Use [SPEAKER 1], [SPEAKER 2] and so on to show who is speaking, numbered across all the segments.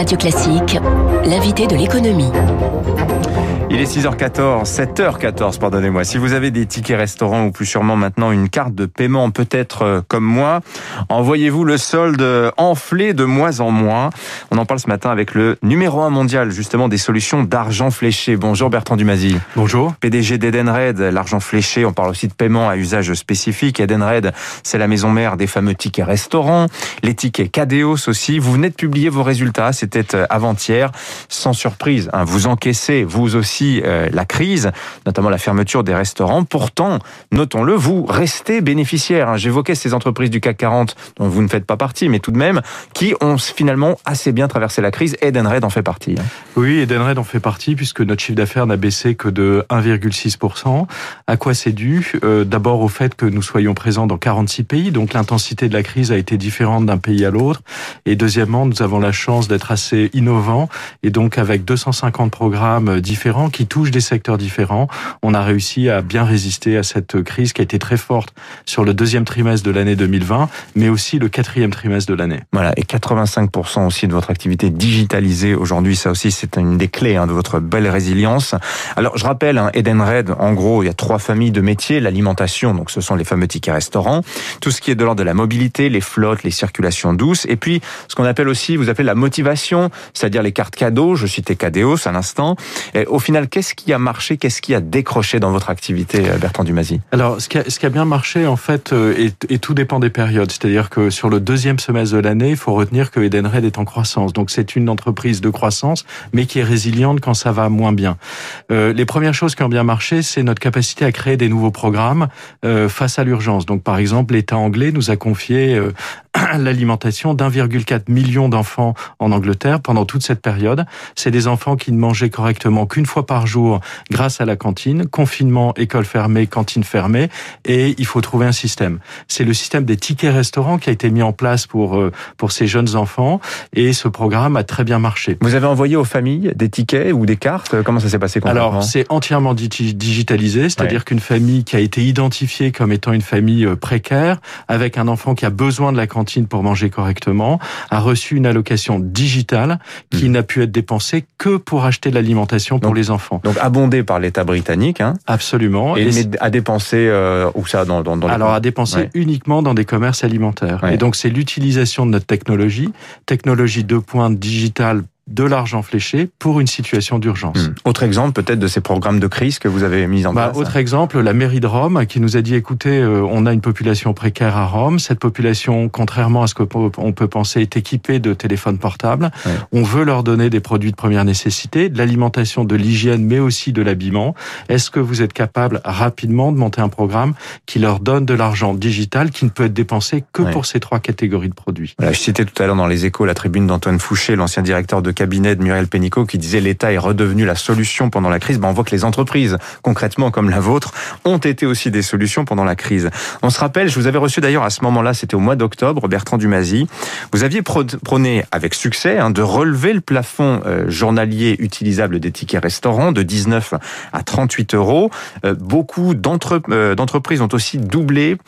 [SPEAKER 1] Radio Classique, l'invité de l'économie.
[SPEAKER 2] Il est 6h14, 7h14, pardonnez-moi. Si vous avez des tickets restaurants ou plus sûrement maintenant une carte de paiement, peut-être euh, comme moi, envoyez-vous le solde enflé de mois en mois. On en parle ce matin avec le numéro 1 mondial, justement, des solutions d'argent fléché. Bonjour Bertrand Dumazy.
[SPEAKER 3] Bonjour.
[SPEAKER 2] PDG d'Edenred, l'argent fléché, on parle aussi de paiement à usage spécifique. Edenred, c'est la maison mère des fameux tickets restaurants, les tickets Cadeos aussi. Vous venez de publier vos résultats, c'était euh, avant-hier. Sans surprise, hein, vous encaissez, vous aussi, euh, la crise, notamment la fermeture des restaurants. Pourtant, notons-le, vous restez bénéficiaire. Hein. J'évoquais ces entreprises du CAC 40 dont vous ne faites pas partie, mais tout de même, qui ont finalement assez bien traversé la crise. Edenred en fait partie. Hein.
[SPEAKER 3] Oui, Edenred en fait partie puisque notre chiffre d'affaires n'a baissé que de 1,6%. À quoi c'est dû? Euh, D'abord au fait que nous soyons présents dans 46 pays, donc l'intensité de la crise a été différente d'un pays à l'autre. Et deuxièmement, nous avons la chance d'être assez innovants et donc avec 250 programmes différents qui touchent des secteurs différents. On a réussi à bien résister à cette crise qui a été très forte sur le deuxième trimestre de l'année 2020, mais aussi le quatrième trimestre de l'année.
[SPEAKER 2] Voilà, et 85% aussi de votre activité digitalisée aujourd'hui, ça aussi c'est une des clés hein, de votre belle résilience. Alors je rappelle, hein, Edenred, en gros, il y a trois familles de métiers, l'alimentation, donc ce sont les fameux tickets restaurants, tout ce qui est de l'ordre de la mobilité, les flottes, les circulations douces, et puis ce qu'on appelle aussi, vous appelez la motivation, c'est-à-dire les cartes cadeaux, je citais Cadeos à l'instant. Au final, qu'est-ce qui a marché, qu'est-ce qui a décroché dans votre activité, euh, Bertrand Dumazy?
[SPEAKER 3] Alors, ce qui, a, ce qui a bien marché, en fait, euh, et, et tout dépend des périodes. C'est-à-dire que sur le deuxième semestre de l'année, il faut retenir que Edenred est en croissance. Donc, c'est une entreprise de croissance, mais qui est résiliente quand ça va moins bien. Euh, les premières choses qui ont bien marché, c'est notre capacité à créer des nouveaux programmes euh, face à l'urgence. Donc, par exemple, l'État anglais nous a confié euh, l'alimentation d'1,4 million d'enfants en Angleterre pendant toute cette période. C'est des enfants qui ne mangeaient correctement qu'une fois par jour grâce à la cantine, confinement, école fermée, cantine fermée, et il faut trouver un système. C'est le système des tickets restaurants qui a été mis en place pour euh, pour ces jeunes enfants, et ce programme a très bien marché.
[SPEAKER 2] Vous avez envoyé aux familles des tickets ou des cartes? Comment ça s'est passé
[SPEAKER 3] Alors, c'est entièrement digitalisé, c'est-à-dire ouais. qu'une famille qui a été identifiée comme étant une famille euh, précaire, avec un enfant qui a besoin de la cantine pour manger correctement, a reçu une allocation digitale qui mmh. n'a pu être dépensée que pour acheter l'alimentation pour
[SPEAKER 2] donc,
[SPEAKER 3] les enfants.
[SPEAKER 2] Donc abondé par l'État britannique. Hein.
[SPEAKER 3] Absolument.
[SPEAKER 2] Et, à dépenser euh, où ça dans, dans, dans
[SPEAKER 3] Alors à dépenser ouais. uniquement dans des commerces alimentaires. Ouais. Et donc c'est l'utilisation de notre technologie, technologie de pointe digitale de l'argent fléché pour une situation d'urgence.
[SPEAKER 2] Mmh. Autre exemple peut-être de ces programmes de crise que vous avez mis en
[SPEAKER 3] bah,
[SPEAKER 2] place
[SPEAKER 3] Autre exemple, la mairie de Rome qui nous a dit, écoutez, euh, on a une population précaire à Rome. Cette population, contrairement à ce qu'on peut penser, est équipée de téléphones portables. Ouais. On veut leur donner des produits de première nécessité, de l'alimentation, de l'hygiène, mais aussi de l'habillement. Est-ce que vous êtes capable rapidement de monter un programme qui leur donne de l'argent digital qui ne peut être dépensé que ouais. pour ces trois catégories de produits?
[SPEAKER 2] Voilà, Je citais tout à l'heure dans les échos la tribune d'Antoine Fouché, l'ancien directeur de cabinet de Muriel Pénicaud qui disait l'État est redevenu la solution pendant la crise. Ben on voit que les entreprises, concrètement comme la vôtre, ont été aussi des solutions pendant la crise. On se rappelle, je vous avais reçu d'ailleurs à ce moment-là, c'était au mois d'octobre, Bertrand Dumazy. Vous aviez prôné avec succès hein, de relever le plafond euh, journalier utilisable des tickets restaurants de 19 à 38 euros. Euh, beaucoup euh, d'entreprises ont aussi doublé,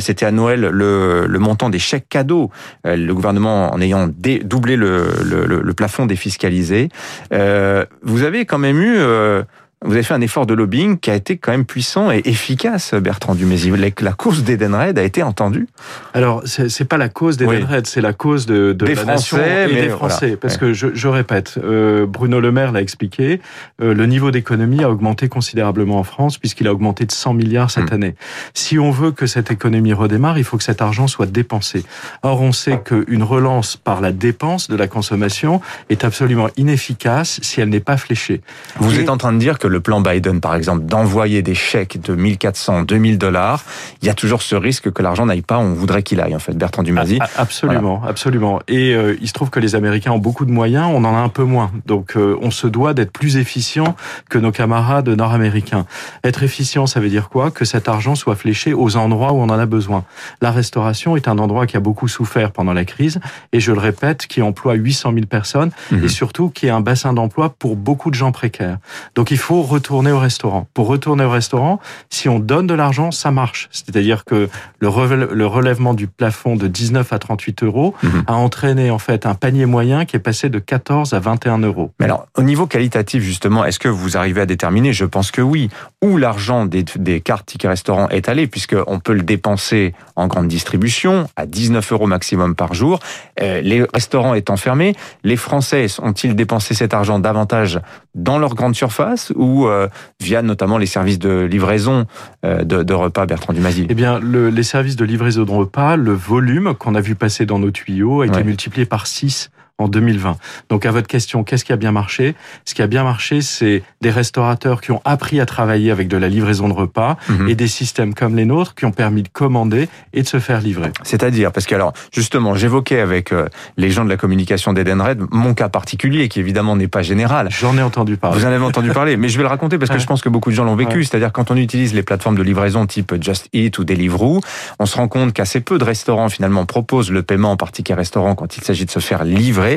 [SPEAKER 2] c'était à Noël, le, montant des chèques cadeaux. Le gouvernement en ayant doublé le, le, le plafond des fiscalisés. Euh, vous avez quand même eu euh, vous avez fait un effort de lobbying qui a été quand même puissant et efficace, Bertrand Dumézy. La cause d'Edenred a été entendue.
[SPEAKER 3] Alors, c'est pas la cause d'Edenred, oui. c'est la cause de, de
[SPEAKER 2] des
[SPEAKER 3] la
[SPEAKER 2] Français,
[SPEAKER 3] nation et des Français. Voilà. Parce ouais. que je, je répète, euh, Bruno Le Maire l'a expliqué, euh, le niveau d'économie a augmenté considérablement en France puisqu'il a augmenté de 100 milliards cette mmh. année. Si on veut que cette économie redémarre, il faut que cet argent soit dépensé. Or, on sait qu'une relance par la dépense de la consommation est absolument inefficace si elle n'est pas fléchée.
[SPEAKER 2] Vous et... êtes en train de dire que le plan Biden, par exemple, d'envoyer des chèques de 1400, 2000 dollars, il y a toujours ce risque que l'argent n'aille pas on voudrait qu'il aille, en fait, Bertrand Dumazy.
[SPEAKER 3] Absolument, voilà. absolument. Et euh, il se trouve que les Américains ont beaucoup de moyens, on en a un peu moins. Donc, euh, on se doit d'être plus efficient que nos camarades nord-américains. Être efficient, ça veut dire quoi? Que cet argent soit fléché aux endroits où on en a besoin. La restauration est un endroit qui a beaucoup souffert pendant la crise, et je le répète, qui emploie 800 000 personnes, mmh. et surtout qui est un bassin d'emploi pour beaucoup de gens précaires. Donc, il faut pour retourner au restaurant. Pour retourner au restaurant, si on donne de l'argent, ça marche. C'est-à-dire que le relèvement du plafond de 19 à 38 euros mhm. a entraîné en fait un panier moyen qui est passé de 14 à 21 euros.
[SPEAKER 2] Mais alors, au niveau qualitatif justement, est-ce que vous arrivez à déterminer? Je pense que oui. Où l'argent des, des cartes tickets restaurant est allé, puisqu'on peut le dépenser en grande distribution à 19 euros maximum par jour. Euh, les restaurants étant fermés, les Français ont-ils dépensé cet argent davantage dans leur grande surface ou euh, via notamment les services de livraison euh, de, repas, Bertrand Dumazy?
[SPEAKER 3] Eh bien, les services de livraison de repas, le volume qu'on a vu passer dans nos tuyaux a été multiplié par 6 en 2020. Donc à votre question, qu'est-ce qui a bien marché? Ce qui a bien marché, c'est des restaurateurs qui ont appris à travailler avec de la livraison de repas mhm. et des systèmes comme les nôtres qui ont permis de commander et de se faire livrer.
[SPEAKER 2] C'est-à-dire, parce que alors justement, j'évoquais avec euh, les gens de la communication d'Edenred mon cas particulier qui évidemment n'est pas général.
[SPEAKER 3] J'en ai entendu parler.
[SPEAKER 2] Vous en avez entendu parler, mais je vais le raconter parce que je pense que beaucoup de gens l'ont vécu. C'est-à-dire quand on utilise les plateformes de livraison type Just Eat ou Deliveroo, on se rend compte qu'assez peu de restaurants finalement proposent le paiement par ticket restaurant quand il s'agit de se faire livrer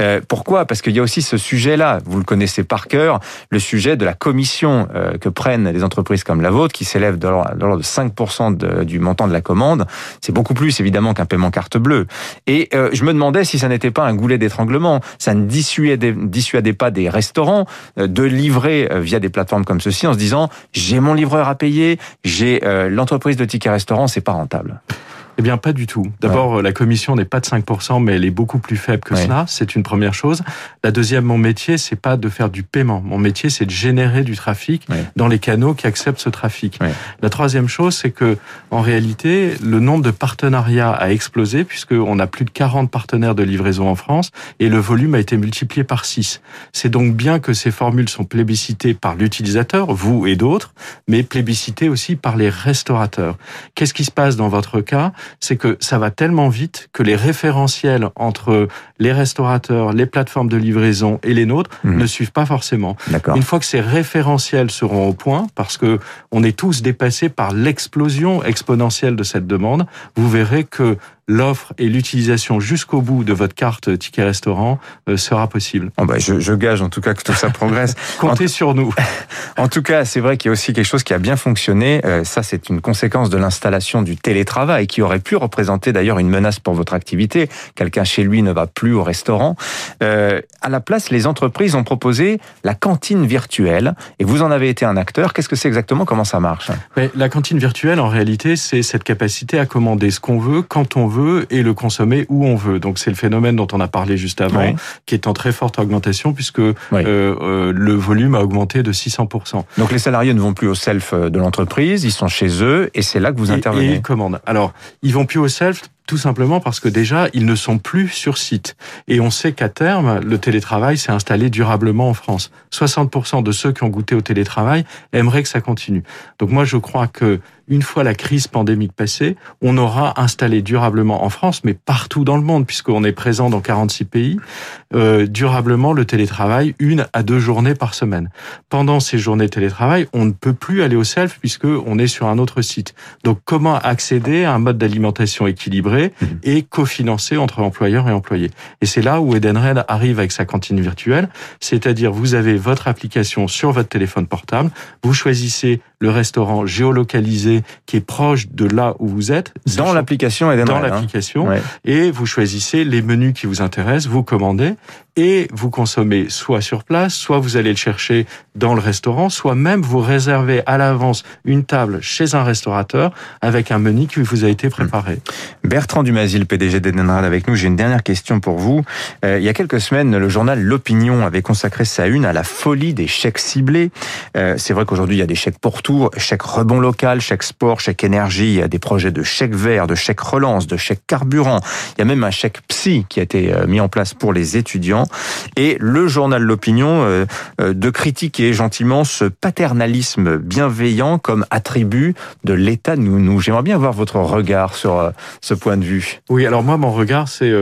[SPEAKER 2] euh, pourquoi? Parce qu'il y a aussi ce sujet-là, vous le connaissez par cœur, le sujet de la commission euh, que prennent les entreprises comme la vôtre, qui s'élève de l'ordre de 5% du montant de la commande. C'est beaucoup plus évidemment qu'un paiement carte bleue. Et euh, je me demandais si ça n'était pas un goulet d'étranglement. Ça ne dissuadait, pas des restaurants de livrer via des plateformes comme ceci en se disant j'ai mon livreur à payer, j'ai l'entreprise de ticket restaurant, c'est pas rentable.
[SPEAKER 3] Eh bien, pas du tout. D'abord, la commission n'est pas de 5%, mais elle est beaucoup plus faible que cela. C'est une première chose. La deuxième, mon métier, c'est pas de faire du paiement. Mon métier, c'est de générer du trafic dans les canaux qui acceptent ce trafic. La troisième chose, c'est que, en réalité, le nombre de partenariats a explosé puisqu'on a plus de 40 partenaires de livraison en France et le volume a été multiplié par 6. C'est donc bien que ces formules sont plébiscitées par l'utilisateur, vous et d'autres, mais plébiscitées aussi par les restaurateurs. Qu'est-ce qui se passe dans votre cas? C'est que ça va tellement vite que les référentiels entre les restaurateurs, les plateformes de livraison et les nôtres mhm. ne suivent pas forcément. Une fois que ces référentiels seront au point, parce que on est tous dépassés par l'explosion exponentielle de cette demande, vous verrez que l'offre et l'utilisation jusqu'au bout de votre carte ticket restaurant euh, sera possible.
[SPEAKER 2] Oh bah je, je, gage en tout cas que tout ça progresse.
[SPEAKER 3] Comptez sur nous.
[SPEAKER 2] en tout cas, c'est vrai qu'il y a aussi quelque chose qui a bien fonctionné. Euh, ça, c'est une conséquence de l'installation du télétravail qui aurait pu représenter d'ailleurs une menace pour votre activité. Quelqu'un chez lui ne va plus au restaurant. Euh, à la place, les entreprises ont proposé la cantine virtuelle et vous en avez été un acteur. Qu'est-ce que c'est exactement? Comment ça marche?
[SPEAKER 3] La cantine virtuelle, en réalité, c'est cette capacité à commander ce qu'on veut, quand on veut et le consommer où on veut. Donc c'est le phénomène dont on a parlé juste avant, qui est en très forte augmentation puisque euh, euh, le volume a augmenté de 600%.
[SPEAKER 2] Donc les salariés ne vont plus au self de l'entreprise, ils sont chez eux et c'est là que vous intervenez.
[SPEAKER 3] Et ils commandent. Alors ils vont plus au self tout simplement parce que déjà, ils ne sont plus sur site. Et on sait qu'à terme, le télétravail s'est installé durablement en France. 60% de ceux qui ont goûté au télétravail aimeraient que ça continue. Donc moi, je crois que une fois la crise pandémique passée, on aura installé durablement en France, mais partout dans le monde, puisqu'on est présent dans 46 pays, euh, durablement le télétravail une à deux journées par semaine. Pendant ces journées de télétravail, on ne peut plus aller au self puisque on est sur un autre site. Donc comment accéder à un mode d'alimentation équilibré mhm. et cofinancé entre employeurs et employés? Et c'est là où Edenred arrive avec sa cantine virtuelle, c'est-à-dire vous avez votre application sur votre téléphone portable, vous choisissez le restaurant géolocalisé qui est proche de là où vous êtes.
[SPEAKER 2] Dans l'application
[SPEAKER 3] et Dans hein. l'application. Et vous choisissez les menus qui vous intéressent, vous commandez et vous consommez soit sur place, soit vous allez le chercher dans le restaurant, soit même vous réservez à l'avance une table chez un restaurateur avec un menu qui vous a été préparé.
[SPEAKER 2] Bertrand Dumazil, PDG d'Edenrad avec nous. J'ai une dernière question pour vous. Euh, il y a quelques semaines, le journal L'Opinion avait consacré sa une à la folie des chèques ciblés. Euh, c'est vrai qu'aujourd'hui, il y a des chèques pour tout, chèques rebond local, chèques sport, chèques énergie, il y a des projets de chèques verts, de chèques relance, de chèques carburant. Il y a même un chèque psy qui a été euh, mis en place pour les étudiants. Et le journal L'Opinion euh, euh, de critiquer gentiment ce paternalisme bienveillant comme attribut de l'État. Nous, nous j'aimerais bien avoir votre regard sur ce point de vue.
[SPEAKER 3] Oui, alors moi, mon regard, c'est,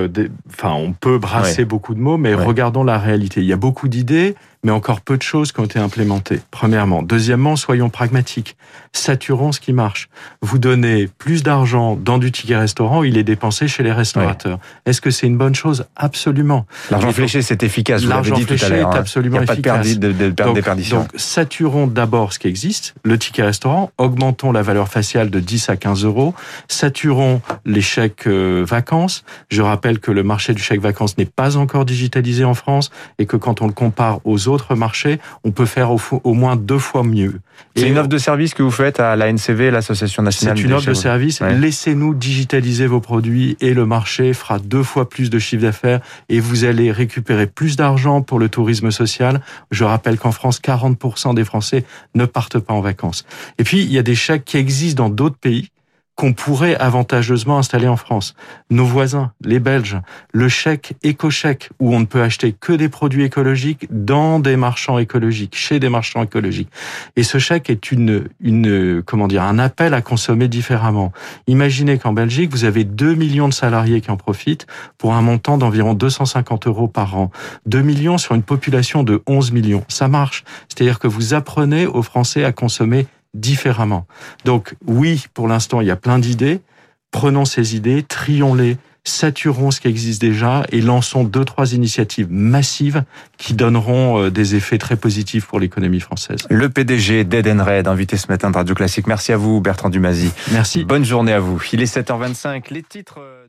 [SPEAKER 3] enfin, on peut brasser beaucoup de mots, mais regardons la réalité. Il y a beaucoup d'idées, mais encore peu de choses qui ont été implémentées. Premièrement. Deuxièmement, soyons pragmatiques. Saturons ce qui marche. Vous donnez plus d'argent dans du ticket restaurant, il est dépensé chez les restaurateurs. Est-ce que c'est une bonne chose? Absolument.
[SPEAKER 2] L'argent fléché, c'est efficace.
[SPEAKER 3] L'argent fléché est hein. absolument
[SPEAKER 2] Il n'y a pas
[SPEAKER 3] efficace.
[SPEAKER 2] de, de, de, de
[SPEAKER 3] donc, donc, saturons d'abord ce qui existe, le ticket restaurant, augmentons la valeur faciale de 10 à 15 euros, saturons les chèques euh, vacances. Je rappelle que le marché du chèque vacances n'est pas encore digitalisé en France et que quand on le compare aux autres marchés, on peut faire au, moins deux fois mieux.
[SPEAKER 2] C'est une offre de service que vous faites à la NCV, l'Association nationale
[SPEAKER 3] c'est une offre de service.
[SPEAKER 2] Ouais.
[SPEAKER 3] Laissez-nous digitaliser vos produits et le marché fera deux fois plus de chiffre d'affaires et vous allez récupérer plus d'argent pour le tourisme social. Je rappelle qu'en France, 40% des Français ne partent pas en vacances. Et puis, il y a des chèques qui existent dans d'autres pays qu'on pourrait avantageusement installer en France. Nos voisins, les Belges, le chèque éco-chèque, où on ne peut acheter que des produits écologiques dans des marchands écologiques, chez des marchands écologiques. Et ce chèque est une, une, comment dire, un appel à consommer différemment. Imaginez qu'en Belgique, vous avez 2 millions de salariés qui en profitent pour un montant d'environ 250 euros par an. 2 millions sur une population de 11 millions. Ça marche. C'est-à-dire que vous apprenez aux Français à consommer différemment. Donc oui, pour l'instant, il y a plein d'idées. Prenons ces idées, trions-les, saturons ce qui existe déjà et lançons deux, trois initiatives massives qui donneront euh, des effets très positifs pour l'économie française.
[SPEAKER 2] Le PDG d'Edenred, invité ce matin de Radio Classique. Merci à vous, Bertrand Dumazy.
[SPEAKER 3] Merci.
[SPEAKER 2] Bonne journée à vous. Il est 7h25. Les titres... euh,